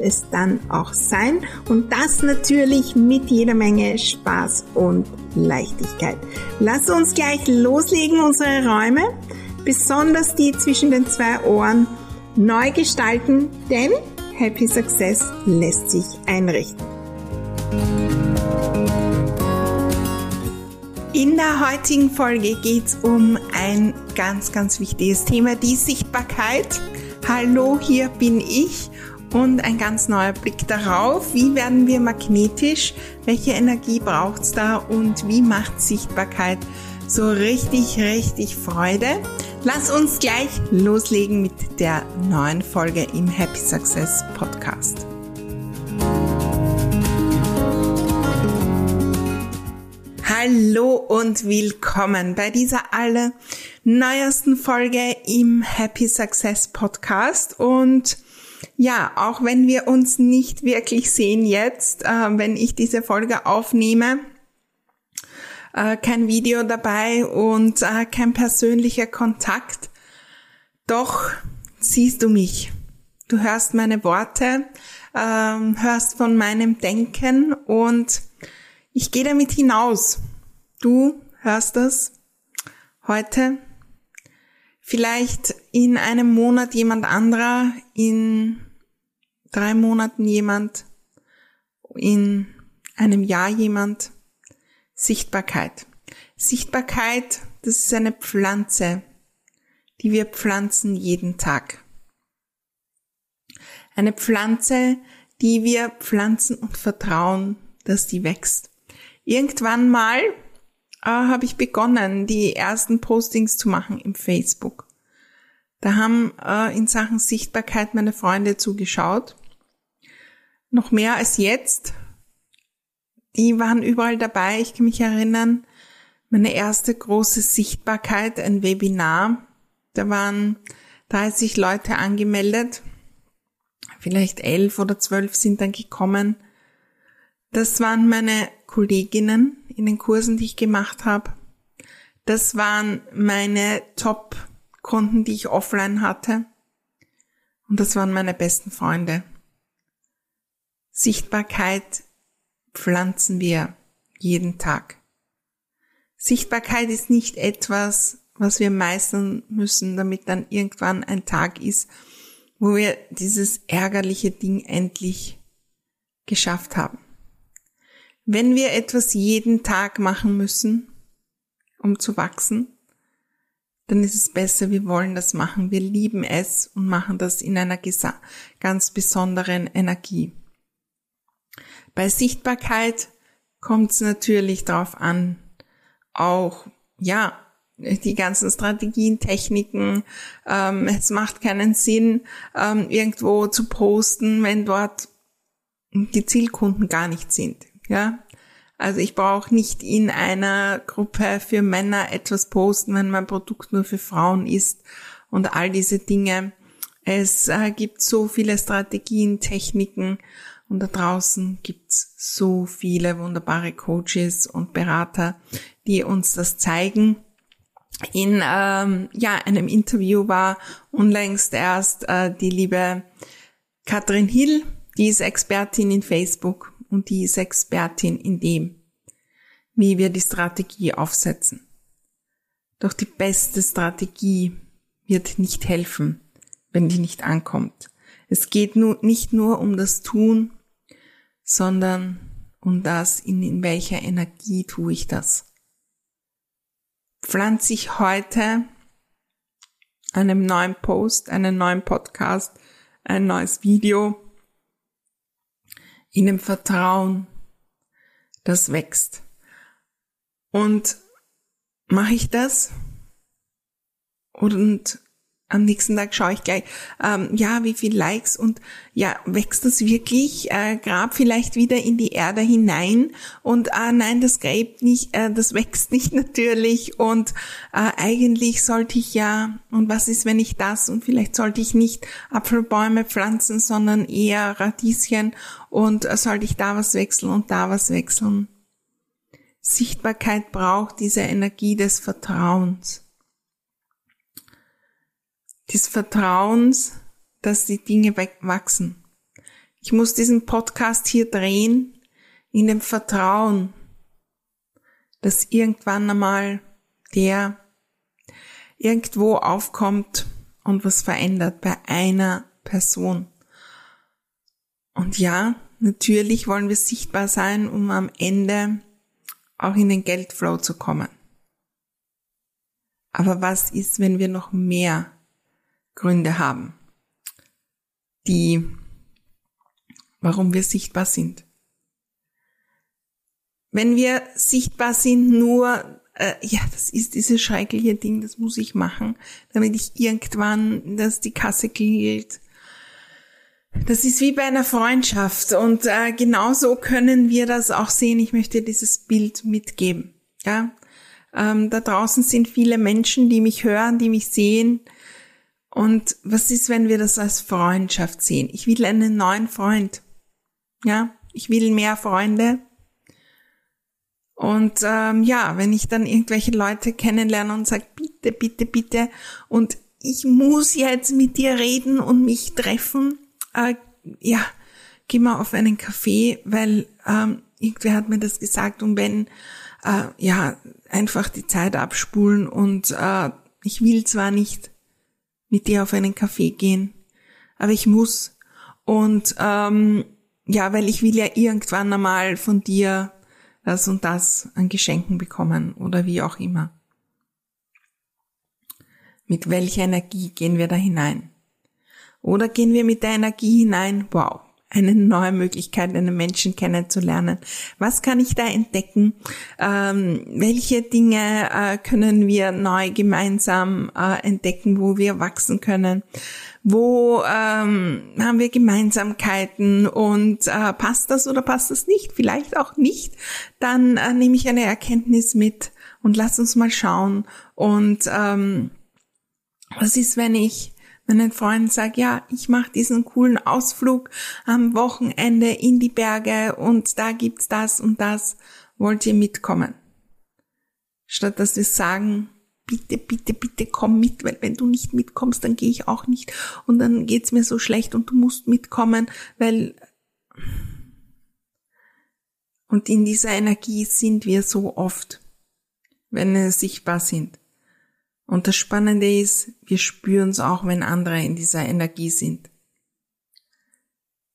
es dann auch sein. Und das natürlich mit jeder Menge Spaß und Leichtigkeit. Lass uns gleich loslegen, unsere Räume, besonders die zwischen den zwei Ohren, neu gestalten, denn Happy Success lässt sich einrichten. In der heutigen Folge geht es um ein ganz, ganz wichtiges Thema, die Sichtbarkeit. Hallo, hier bin ich und ein ganz neuer Blick darauf, wie werden wir magnetisch, welche Energie braucht es da und wie macht Sichtbarkeit so richtig, richtig Freude. Lass uns gleich loslegen mit der neuen Folge im Happy Success Podcast. Hallo und willkommen bei dieser alle neuesten Folge im Happy Success Podcast und ja, auch wenn wir uns nicht wirklich sehen jetzt, äh, wenn ich diese Folge aufnehme, äh, kein Video dabei und äh, kein persönlicher Kontakt, doch siehst du mich. Du hörst meine Worte, ähm, hörst von meinem Denken und ich gehe damit hinaus. Du hörst das heute vielleicht in einem Monat jemand anderer, in drei Monaten jemand, in einem Jahr jemand. Sichtbarkeit. Sichtbarkeit, das ist eine Pflanze, die wir pflanzen jeden Tag. Eine Pflanze, die wir pflanzen und vertrauen, dass die wächst. Irgendwann mal äh, habe ich begonnen, die ersten Postings zu machen im Facebook. Da haben äh, in Sachen Sichtbarkeit meine Freunde zugeschaut. Noch mehr als jetzt. Die waren überall dabei. Ich kann mich erinnern, meine erste große Sichtbarkeit, ein Webinar. Da waren 30 Leute angemeldet. Vielleicht elf oder zwölf sind dann gekommen. Das waren meine Kolleginnen in den Kursen, die ich gemacht habe. Das waren meine Top-Konten, die ich offline hatte. Und das waren meine besten Freunde. Sichtbarkeit pflanzen wir jeden Tag. Sichtbarkeit ist nicht etwas, was wir meistern müssen, damit dann irgendwann ein Tag ist, wo wir dieses ärgerliche Ding endlich geschafft haben. Wenn wir etwas jeden Tag machen müssen, um zu wachsen, dann ist es besser, wir wollen das machen, wir lieben es und machen das in einer ganz besonderen Energie. Bei Sichtbarkeit kommt es natürlich darauf an, auch, ja, die ganzen Strategien, Techniken. Ähm, es macht keinen Sinn, ähm, irgendwo zu posten, wenn dort die Zielkunden gar nicht sind. Ja, also ich brauche nicht in einer Gruppe für Männer etwas posten, wenn mein Produkt nur für Frauen ist und all diese Dinge. Es äh, gibt so viele Strategien, Techniken und da draußen gibt's so viele wunderbare Coaches und Berater, die uns das zeigen. In ähm, ja einem Interview war unlängst erst äh, die liebe Katrin Hill, die ist Expertin in Facebook und die ist Expertin in dem, wie wir die Strategie aufsetzen. Doch die beste Strategie wird nicht helfen, wenn die nicht ankommt. Es geht nur, nicht nur um das Tun, sondern um das, in, in welcher Energie tue ich das. Pflanze ich heute einem neuen Post, einen neuen Podcast, ein neues Video in dem Vertrauen, das wächst. Und mache ich das und am nächsten Tag schaue ich gleich, ähm, ja, wie viel Likes und ja, wächst das wirklich, äh, grab vielleicht wieder in die Erde hinein? Und ah nein, das gräbt nicht, äh, das wächst nicht natürlich. Und äh, eigentlich sollte ich ja, und was ist, wenn ich das? Und vielleicht sollte ich nicht Apfelbäume pflanzen, sondern eher Radieschen. Und äh, sollte ich da was wechseln und da was wechseln. Sichtbarkeit braucht diese Energie des Vertrauens des Vertrauens, dass die Dinge wachsen. Ich muss diesen Podcast hier drehen in dem Vertrauen, dass irgendwann einmal der irgendwo aufkommt und was verändert bei einer Person. Und ja, natürlich wollen wir sichtbar sein, um am Ende auch in den Geldflow zu kommen. Aber was ist, wenn wir noch mehr Gründe haben, die, warum wir sichtbar sind. Wenn wir sichtbar sind, nur, äh, ja, das ist dieses schreckliche Ding, das muss ich machen, damit ich irgendwann, dass die Kasse klingelt. Das ist wie bei einer Freundschaft und äh, genauso können wir das auch sehen. Ich möchte dieses Bild mitgeben. Ja, ähm, da draußen sind viele Menschen, die mich hören, die mich sehen, und was ist, wenn wir das als Freundschaft sehen? Ich will einen neuen Freund. Ja, ich will mehr Freunde. Und ähm, ja, wenn ich dann irgendwelche Leute kennenlerne und sage, bitte, bitte, bitte, und ich muss jetzt mit dir reden und mich treffen, äh, ja, geh mal auf einen Kaffee, weil ähm, irgendwer hat mir das gesagt und wenn, äh, ja, einfach die Zeit abspulen und äh, ich will zwar nicht mit dir auf einen Kaffee gehen. Aber ich muss. Und ähm, ja, weil ich will ja irgendwann einmal von dir das und das an Geschenken bekommen oder wie auch immer. Mit welcher Energie gehen wir da hinein? Oder gehen wir mit der Energie hinein, wow, eine neue Möglichkeit, einen Menschen kennenzulernen. Was kann ich da entdecken? Ähm, welche Dinge äh, können wir neu gemeinsam äh, entdecken, wo wir wachsen können? Wo ähm, haben wir Gemeinsamkeiten und äh, passt das oder passt das nicht? Vielleicht auch nicht. Dann äh, nehme ich eine Erkenntnis mit und lass uns mal schauen. Und ähm, was ist, wenn ich meinen Freunden sage, ja, ich mache diesen coolen Ausflug am Wochenende in die Berge und da gibt's das und das, wollt ihr mitkommen? Statt dass wir sagen, bitte, bitte, bitte komm mit, weil wenn du nicht mitkommst, dann gehe ich auch nicht und dann geht's mir so schlecht und du musst mitkommen, weil und in dieser Energie sind wir so oft, wenn wir sichtbar sind. Und das Spannende ist, wir spüren es auch, wenn andere in dieser Energie sind.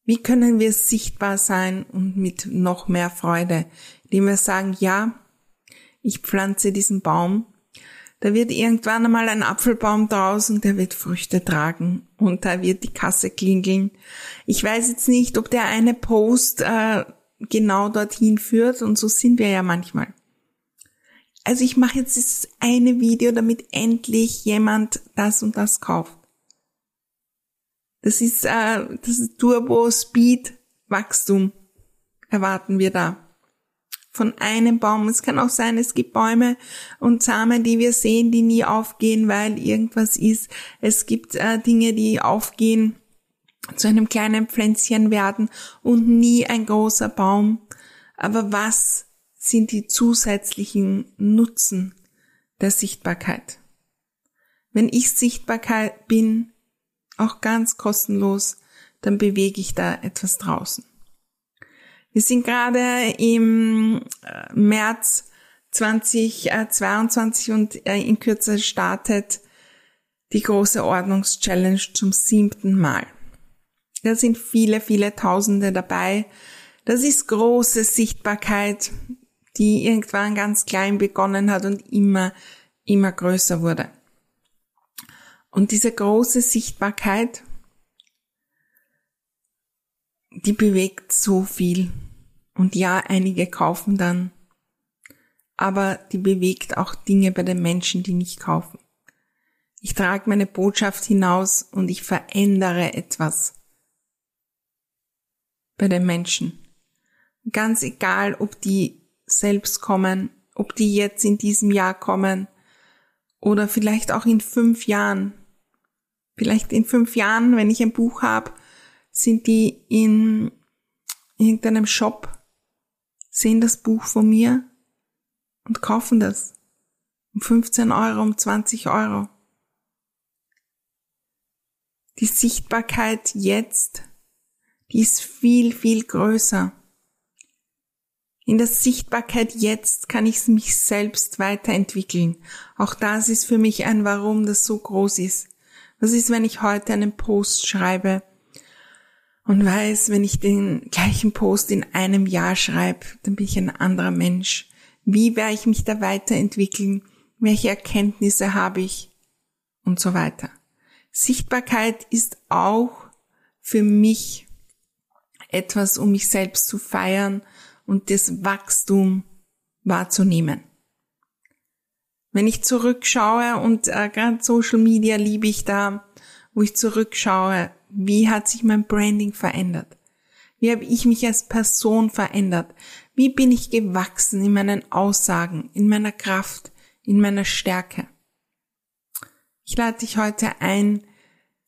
Wie können wir sichtbar sein und mit noch mehr Freude, indem wir sagen, ja, ich pflanze diesen Baum, da wird irgendwann einmal ein Apfelbaum draus und der wird Früchte tragen. Und da wird die Kasse klingeln. Ich weiß jetzt nicht, ob der eine Post äh, genau dorthin führt. Und so sind wir ja manchmal also ich mache jetzt dieses eine Video, damit endlich jemand das und das kauft. Das ist, äh, das ist Turbo Speed Wachstum erwarten wir da. Von einem Baum. Es kann auch sein, es gibt Bäume und Samen, die wir sehen, die nie aufgehen, weil irgendwas ist. Es gibt äh, Dinge, die aufgehen, zu einem kleinen Pflänzchen werden und nie ein großer Baum. Aber was sind die zusätzlichen Nutzen der Sichtbarkeit. Wenn ich Sichtbarkeit bin, auch ganz kostenlos, dann bewege ich da etwas draußen. Wir sind gerade im äh, März 2022 und äh, in Kürze startet die große Ordnungschallenge zum siebten Mal. Da sind viele, viele Tausende dabei. Das ist große Sichtbarkeit die irgendwann ganz klein begonnen hat und immer, immer größer wurde. Und diese große Sichtbarkeit, die bewegt so viel. Und ja, einige kaufen dann, aber die bewegt auch Dinge bei den Menschen, die nicht kaufen. Ich trage meine Botschaft hinaus und ich verändere etwas bei den Menschen. Ganz egal, ob die selbst kommen, ob die jetzt in diesem Jahr kommen oder vielleicht auch in fünf Jahren. Vielleicht in fünf Jahren, wenn ich ein Buch habe, sind die in irgendeinem Shop, sehen das Buch von mir und kaufen das. Um 15 Euro, um 20 Euro. Die Sichtbarkeit jetzt, die ist viel, viel größer. In der Sichtbarkeit jetzt kann ich mich selbst weiterentwickeln. Auch das ist für mich ein Warum, das so groß ist. Was ist, wenn ich heute einen Post schreibe und weiß, wenn ich den gleichen Post in einem Jahr schreibe, dann bin ich ein anderer Mensch. Wie werde ich mich da weiterentwickeln? Welche Erkenntnisse habe ich? Und so weiter. Sichtbarkeit ist auch für mich etwas, um mich selbst zu feiern und das Wachstum wahrzunehmen. Wenn ich zurückschaue und äh, gerade Social Media liebe ich da, wo ich zurückschaue, wie hat sich mein Branding verändert? Wie habe ich mich als Person verändert? Wie bin ich gewachsen in meinen Aussagen, in meiner Kraft, in meiner Stärke? Ich lade dich heute ein,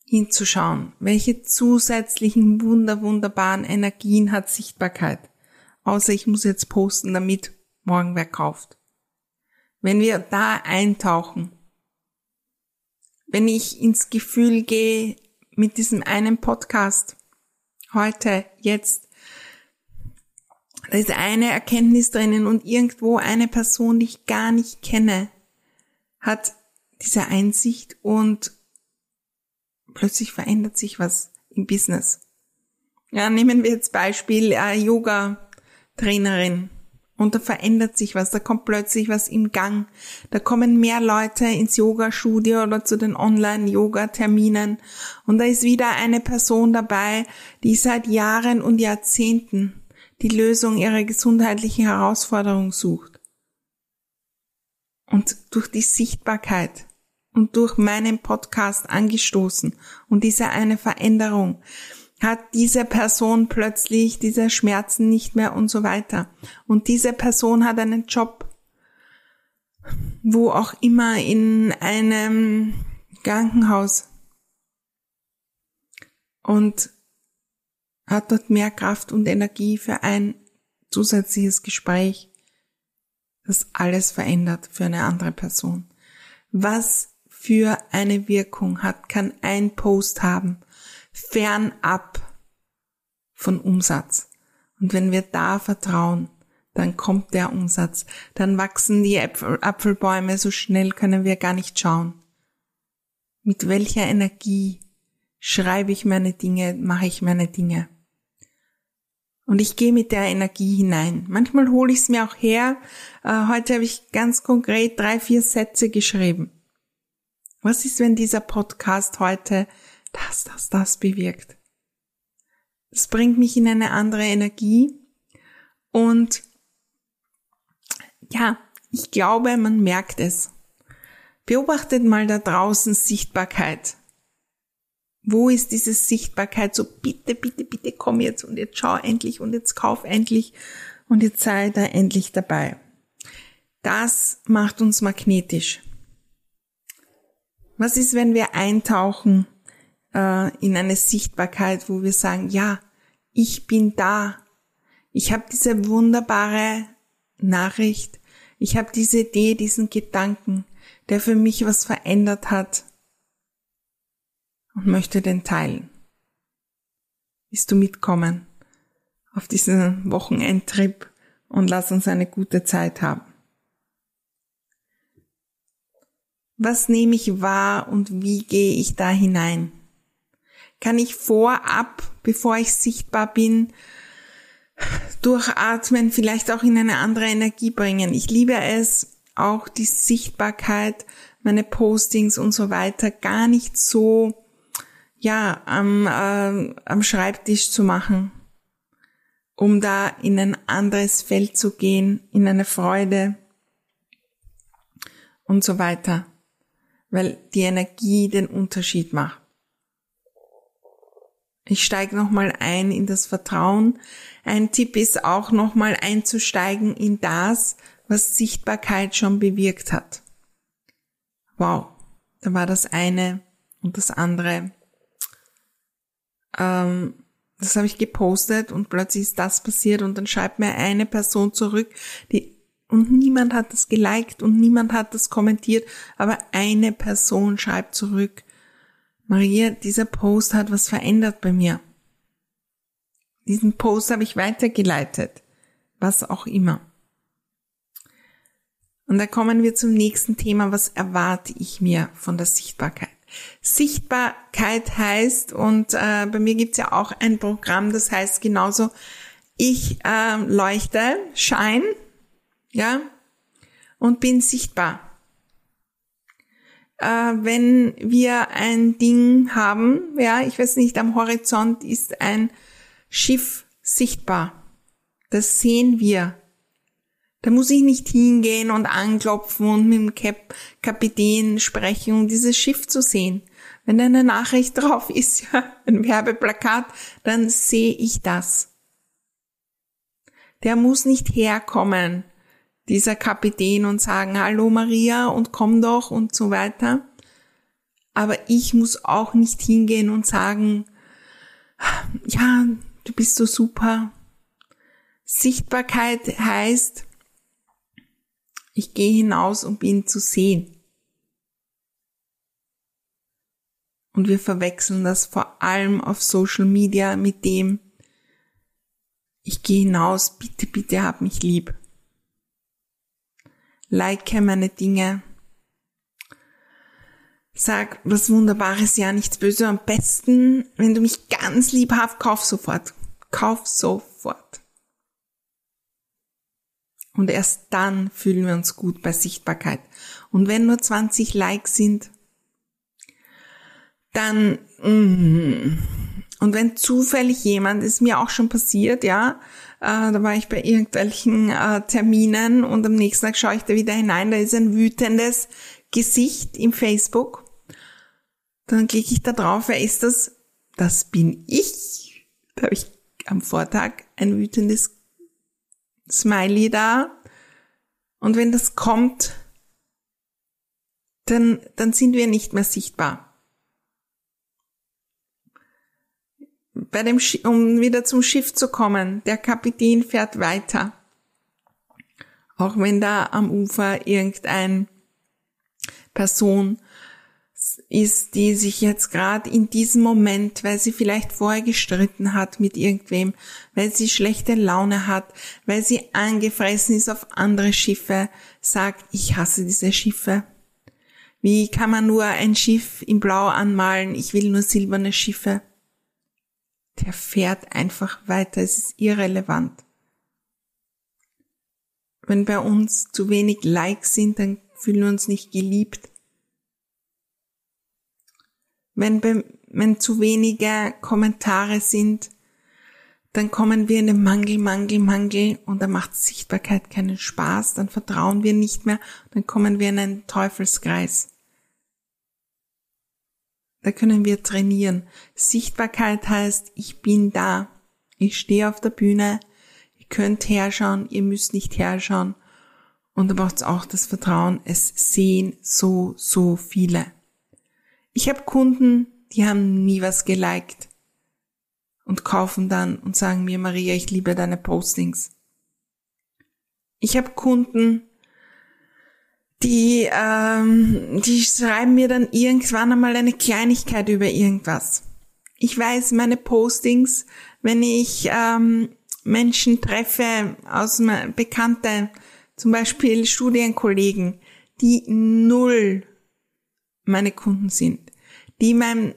hinzuschauen, welche zusätzlichen wunder, wunderbaren Energien hat Sichtbarkeit. Außer ich muss jetzt posten, damit morgen wer kauft. Wenn wir da eintauchen, wenn ich ins Gefühl gehe mit diesem einen Podcast, heute, jetzt, da ist eine Erkenntnis drinnen und irgendwo eine Person, die ich gar nicht kenne, hat diese Einsicht und plötzlich verändert sich was im Business. Ja, nehmen wir jetzt Beispiel äh, Yoga Trainerin. Und da verändert sich was, da kommt plötzlich was im Gang. Da kommen mehr Leute ins Yoga-Studio oder zu den Online-Yoga-Terminen. Und da ist wieder eine Person dabei, die seit Jahren und Jahrzehnten die Lösung ihrer gesundheitlichen Herausforderung sucht. Und durch die Sichtbarkeit und durch meinen Podcast angestoßen und diese eine Veränderung hat diese Person plötzlich diese Schmerzen nicht mehr und so weiter. Und diese Person hat einen Job, wo auch immer in einem Krankenhaus und hat dort mehr Kraft und Energie für ein zusätzliches Gespräch, das alles verändert für eine andere Person. Was für eine Wirkung hat, kann ein Post haben fernab von Umsatz. Und wenn wir da vertrauen, dann kommt der Umsatz, dann wachsen die Äpfel, Apfelbäume, so schnell können wir gar nicht schauen. Mit welcher Energie schreibe ich meine Dinge, mache ich meine Dinge. Und ich gehe mit der Energie hinein. Manchmal hole ich es mir auch her. Äh, heute habe ich ganz konkret drei, vier Sätze geschrieben. Was ist, wenn dieser Podcast heute das, das, das bewirkt. Das bringt mich in eine andere Energie und ja, ich glaube, man merkt es. Beobachtet mal da draußen Sichtbarkeit. Wo ist diese Sichtbarkeit? So bitte, bitte, bitte komm jetzt und jetzt schau endlich und jetzt kauf endlich und jetzt sei da endlich dabei. Das macht uns magnetisch. Was ist, wenn wir eintauchen äh, in eine Sichtbarkeit, wo wir sagen, ja, ich bin da. Ich habe diese wunderbare Nachricht. Ich habe diese Idee, diesen Gedanken, der für mich was verändert hat und möchte den teilen. Willst du mitkommen auf diesen Wochenendtrip und lass uns eine gute Zeit haben? Was nehme ich wahr und wie gehe ich da hinein? Kann ich vorab, bevor ich sichtbar bin, durchatmen, vielleicht auch in eine andere Energie bringen. Ich liebe es, auch die Sichtbarkeit, meine Postings und so weiter gar nicht so, ja, am, äh, am Schreibtisch zu machen, um da in ein anderes Feld zu gehen, in eine Freude und so weiter. weil die Energie den Unterschied macht. Ich steige nochmal ein in das Vertrauen. Ein Tipp ist auch nochmal einzusteigen in das, was Sichtbarkeit schon bewirkt hat. Wow, da war das eine und das andere. Ähm, das habe ich gepostet und plötzlich ist das passiert und dann schreibt mir eine Person zurück, die und niemand hat das geliked und niemand hat das kommentiert, aber eine Person schreibt zurück, Maria, dieser Post hat was verändert bei mir. Diesen Post habe ich weitergeleitet. Was auch immer. Und da kommen wir zum nächsten Thema. Was erwarte ich mir von der Sichtbarkeit? Sichtbarkeit heißt, und äh, bei mir gibt's ja auch ein Programm, das heißt genauso, ich äh, leuchte, schein, ja, und bin sichtbar äh, wenn wir ein Ding haben, ja, ich weiß nicht, am Horizont ist ein Schiff sichtbar. Das sehen wir. Da muss ich nicht hingehen und anklopfen und mit dem Kap Kapitän sprechen, um dieses Schiff zu sehen. Wenn da eine Nachricht drauf ist, ja, ein Werbeplakat, dann sehe ich das. Der muss nicht herkommen dieser Kapitän und sagen, hallo Maria und komm doch und so weiter. Aber ich muss auch nicht hingehen und sagen, ja, du bist so super. Sichtbarkeit heißt, ich gehe hinaus, um ihn zu sehen. Und wir verwechseln das vor allem auf Social Media mit dem, ich gehe hinaus, bitte, bitte hab mich lieb like meine Dinge, sag was Wunderbares, ja, nichts Böses. Am besten, wenn du mich ganz lieb hast, kauf sofort. Kauf sofort. Und erst dann fühlen wir uns gut bei Sichtbarkeit. Und wenn nur 20 Likes sind, dann, mm, und wenn zufällig jemand, ist mir auch schon passiert, ja, äh, da war ich bei irgendwelchen äh, Terminen und am nächsten Tag schaue ich da wieder hinein, da ist ein wütendes Gesicht im Facebook. Dann klicke ich da drauf, wer ist das? Das bin ich. Da habe ich am Vortag ein wütendes Smiley da. Und wenn das kommt, dann, dann sind wir nicht mehr sichtbar. Bei dem, um wieder zum Schiff zu kommen, der Kapitän fährt weiter. Auch wenn da am Ufer irgendein Person ist, die sich jetzt gerade in diesem Moment, weil sie vielleicht vorher gestritten hat mit irgendwem, weil sie schlechte Laune hat, weil sie angefressen ist auf andere Schiffe, sagt, ich hasse diese Schiffe. Wie kann man nur ein Schiff in Blau anmalen? Ich will nur silberne Schiffe der fährt einfach weiter. Es ist irrelevant. Wenn bei uns zu wenig Likes sind, dann fühlen wir uns nicht geliebt. Wenn, wenn zu wenige Kommentare sind, dann kommen wir in den Mangel, Mangel, Mangel und dann macht Sichtbarkeit keinen Spaß, dann vertrauen wir nicht mehr, dann kommen wir in einen Teufelskreis. Da können wir trainieren. Sichtbarkeit heißt, ich bin da. Ich stehe auf der Bühne. Ihr könnt herschauen, ihr müsst nicht herschauen. Und da braucht es auch das Vertrauen. Es sehen so, so viele. Ich habe Kunden, die haben nie was geliked und kaufen dann und sagen mir, Maria, ich liebe deine Postings. Ich habe Kunden, die, ähm, die schreiben mir dann irgendwann einmal eine Kleinigkeit über irgendwas. Ich weiß, meine Postings, wenn ich ähm, Menschen treffe aus Bekannte, zum Beispiel Studienkollegen, die null meine Kunden sind, die mein,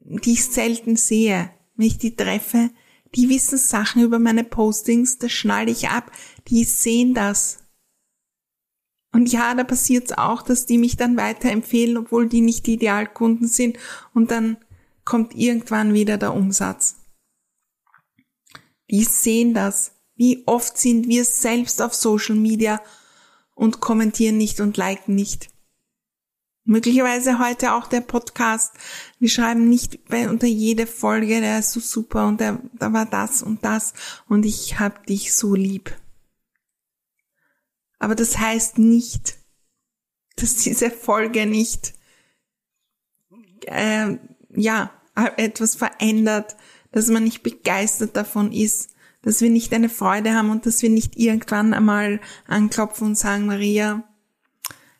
die ich selten sehe, wenn ich die treffe, die wissen Sachen über meine Postings, das schnalle ich ab, die sehen das und ja, da passiert es auch, dass die mich dann weiterempfehlen, obwohl die nicht die Idealkunden sind. Und dann kommt irgendwann wieder der Umsatz. Die sehen das. Wie oft sind wir selbst auf Social Media und kommentieren nicht und liken nicht. Möglicherweise heute auch der Podcast. Wir schreiben nicht unter jede Folge, der ist so super und da war das und das und ich hab dich so lieb. Aber das heißt nicht, dass diese Folge nicht äh, ja etwas verändert, dass man nicht begeistert davon ist, dass wir nicht eine Freude haben und dass wir nicht irgendwann einmal anklopfen und sagen, Maria,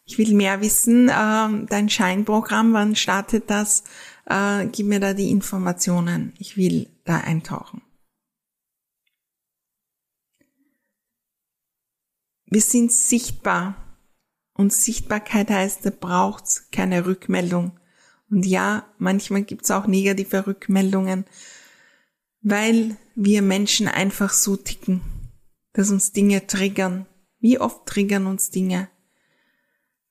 ich will mehr wissen, äh, dein Scheinprogramm, wann startet das? Äh, gib mir da die Informationen. Ich will da eintauchen. Wir sind sichtbar. Und Sichtbarkeit heißt, da braucht's keine Rückmeldung. Und ja, manchmal gibt's auch negative Rückmeldungen, weil wir Menschen einfach so ticken, dass uns Dinge triggern. Wie oft triggern uns Dinge?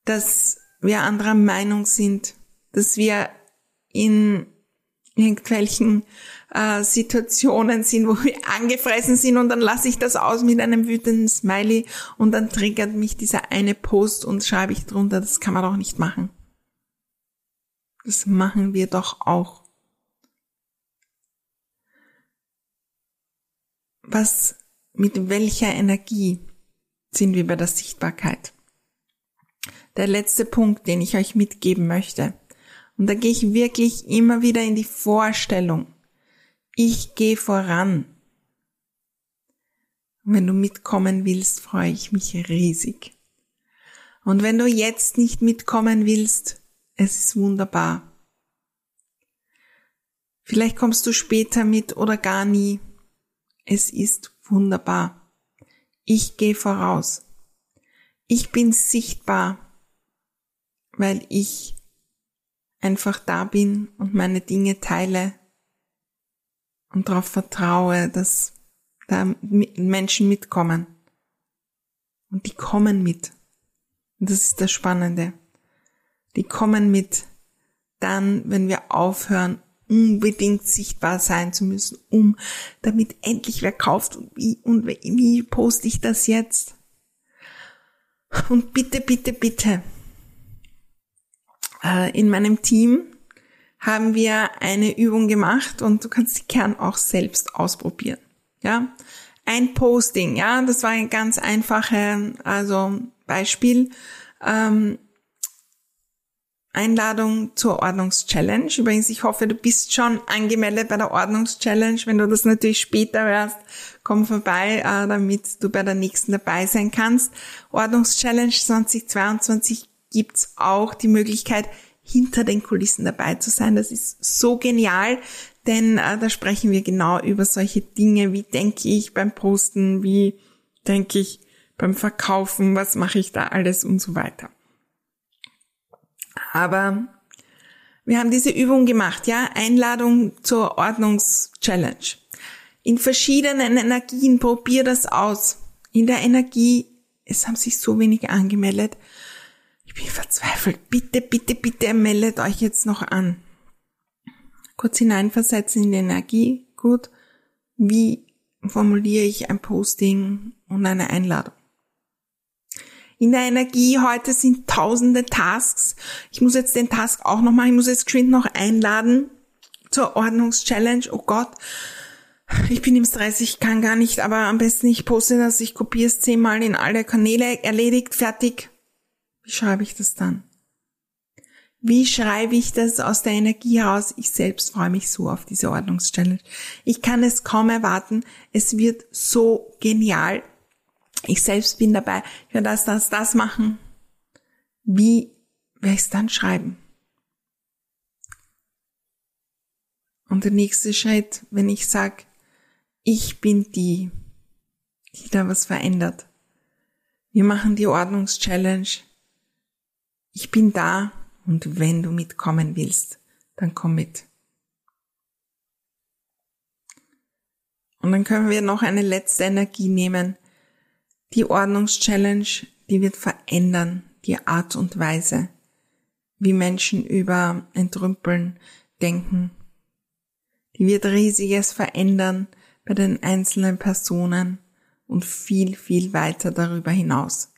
dass wir anderer Meinung sind, dass wir in irgendwelchen äh, Situationen sind, wo wir angefressen sind und dann lasse ich das aus mit einem wütenden Smiley und dann triggert mich dieser eine Post und schreibe ich drunter, das kann man doch nicht machen. Das machen wir doch auch. Was, mit welcher Energie sind wir bei der Sichtbarkeit? der letzte Punkt, den ich euch mitgeben möchte. Und da gehe ich wirklich immer wieder in die Vorstellung. Ich gehe voran. Und wenn du mitkommen willst, freue ich mich riesig. Und wenn du jetzt nicht mitkommen willst, es ist wunderbar. Vielleicht kommst du später mit oder gar nie. Es ist wunderbar. Ich gehe voraus. Ich bin sichtbar weil ich einfach da bin und meine Dinge teile und darauf vertraue, dass da Menschen mitkommen. Und die kommen mit. Und das ist das Spannende. Die kommen mit dann, wenn wir aufhören, unbedingt sichtbar sein zu müssen, um damit endlich wer kauft und wie und wie poste ich das jetzt? Und bitte, bitte, bitte, in meinem Team haben wir eine Übung gemacht und du kannst die gern auch selbst ausprobieren. Ja, ein Posting, ja, das war ein ganz einfache, also Beispiel. Ähm, Einladung zur Ordnungschallenge. Übrigens, ich hoffe, du bist schon angemeldet bei der Ordnungschallenge. Wenn du das natürlich später hörst, komm vorbei, äh, damit du bei der nächsten dabei sein kannst. Ordnungschallenge 2022 gibt's auch die Möglichkeit, hinter den Kulissen dabei zu sein. Das ist so genial, denn äh, da sprechen wir genau über solche Dinge, wie denke ich beim Posten, wie denke ich beim Verkaufen, was mache ich da alles und so weiter. Aber wir haben diese Übung gemacht, ja, Einladung zur Ordnungschallenge. In verschiedenen Energien, probier das aus. In der Energie, es haben sich so wenig angemeldet, bin verzweifelt. Bitte, bitte, bitte meldet euch jetzt noch an. Kurz hineinversetzen in die Energie. Gut. Wie formuliere ich ein Posting und eine Einladung? In der Energie heute sind tausende Tasks. Ich muss jetzt den Task auch noch machen. Ich muss jetzt geschwind noch einladen zur Ordnungschallenge. Oh Gott. Ich bin im Stress, ich kann gar nicht, aber am besten ich poste das, ich kopiere es zehnmal in alle Kanäle, erledigt, fertig. Wie schreibe ich das dann? Wie schreibe ich das aus der Energie heraus? Ich selbst freue mich so auf diese Ordnungschallenge. Ich kann es kaum erwarten. Es wird so genial. Ich selbst bin dabei. Ich werde das, das, das machen. Wie werde ich es dann schreiben? Und der nächste Schritt, wenn ich sage, ich bin die, die da was verändert. Wir machen die Ordnungschallenge ich bin da und wenn du mitkommen willst, dann komm mit. Und dann können wir noch eine letzte Energie nehmen. Die Ordnungschallenge, die wird verändern die Art und Weise, wie Menschen über Entrümpeln denken. Die wird riesiges verändern bei den einzelnen Personen und viel, viel weiter darüber hinaus.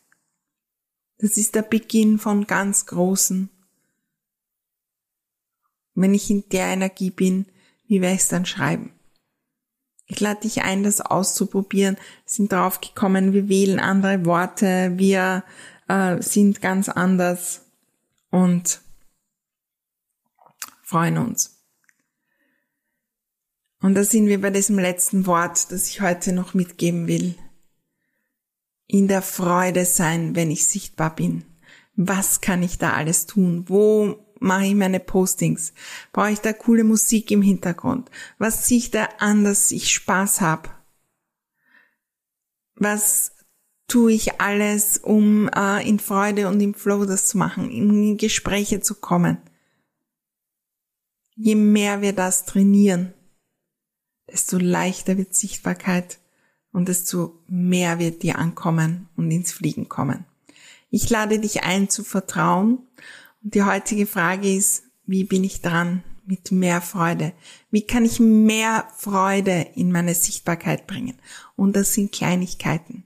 Das ist der Beginn von ganz großen wenn ich in der Energie bin, wie werde ich es dann schreiben? Ich lade dich ein, das auszuprobieren. sind drauf gekommen, wir wählen andere Worte, wir äh, sind ganz anders und freuen uns. Und da sind wir bei diesem letzten Wort, das ich heute noch mitgeben will. In der Freude sein, wenn ich sichtbar bin. Was kann ich da alles tun? Wo mache ich meine Postings? Brauche ich da coole Musik im Hintergrund? Was sehe ich da an, dass ich Spaß habe? Was tue ich alles, um äh, in Freude und im Flow das zu machen, in Gespräche zu kommen? Je mehr wir das trainieren, desto leichter wird Sichtbarkeit und desto mehr wird dir ankommen und ins Fliegen kommen. Ich lade dich ein zu vertrauen und die heutige Frage ist, wie bin ich dran mit mehr Freude? Wie kann ich mehr Freude in meine Sichtbarkeit bringen? Und das sind Kleinigkeiten.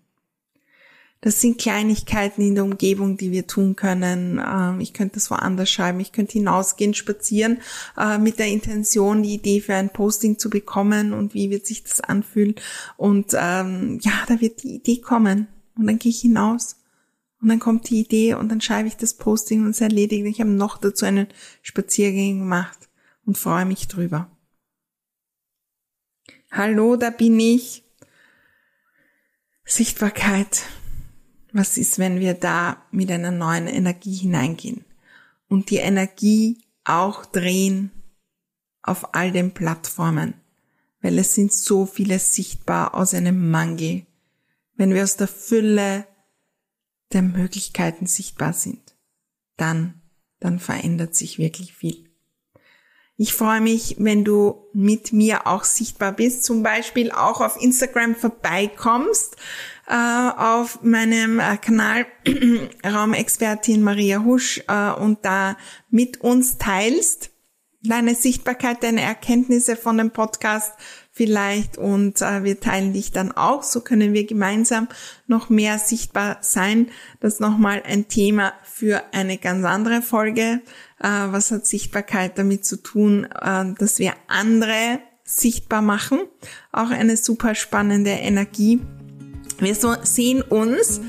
Das sind Kleinigkeiten in der Umgebung, die wir tun können. Ähm, ich könnte das woanders schreiben. Ich könnte hinausgehen, spazieren, äh, mit der Intention, die Idee für ein Posting zu bekommen und wie wird sich das anfühlen. Und ähm, ja, da wird die Idee kommen. Und dann gehe ich hinaus. Und dann kommt die Idee und dann schreibe ich das Posting und es erledigt. Ich habe noch dazu einen Spaziergang gemacht und freue mich drüber. Hallo, da bin ich. Sichtbarkeit was ist, wenn wir da mit einer neuen Energie hineingehen und die Energie auch drehen auf all den Plattformen, weil es sind so viele sichtbar aus einem Mangel, wenn wir aus der Fülle der Möglichkeiten sichtbar sind, dann, dann verändert sich wirklich viel. Ich freue mich, wenn du mit mir auch sichtbar bist, zum Beispiel auch auf Instagram vorbeikommst auf meinem äh, Kanal Raumexpertin Maria Husch äh, und da mit uns teilst deine Sichtbarkeit, deine Erkenntnisse von dem Podcast vielleicht und äh, wir teilen dich dann auch. So können wir gemeinsam noch mehr sichtbar sein. Das ist nochmal ein Thema für eine ganz andere Folge. Äh, was hat Sichtbarkeit damit zu tun, äh, dass wir andere sichtbar machen? Auch eine super spannende Energie. Wir sehen uns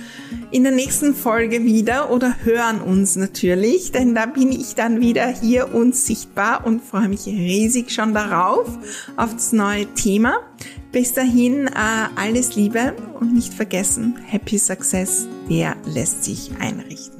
in der nächsten Folge wieder oder hören uns natürlich, denn da bin ich dann wieder hier und sichtbar und freue mich riesig schon darauf, auf das neue Thema. Bis dahin äh, alles Liebe und nicht vergessen, Happy Success, der lässt sich einrichten.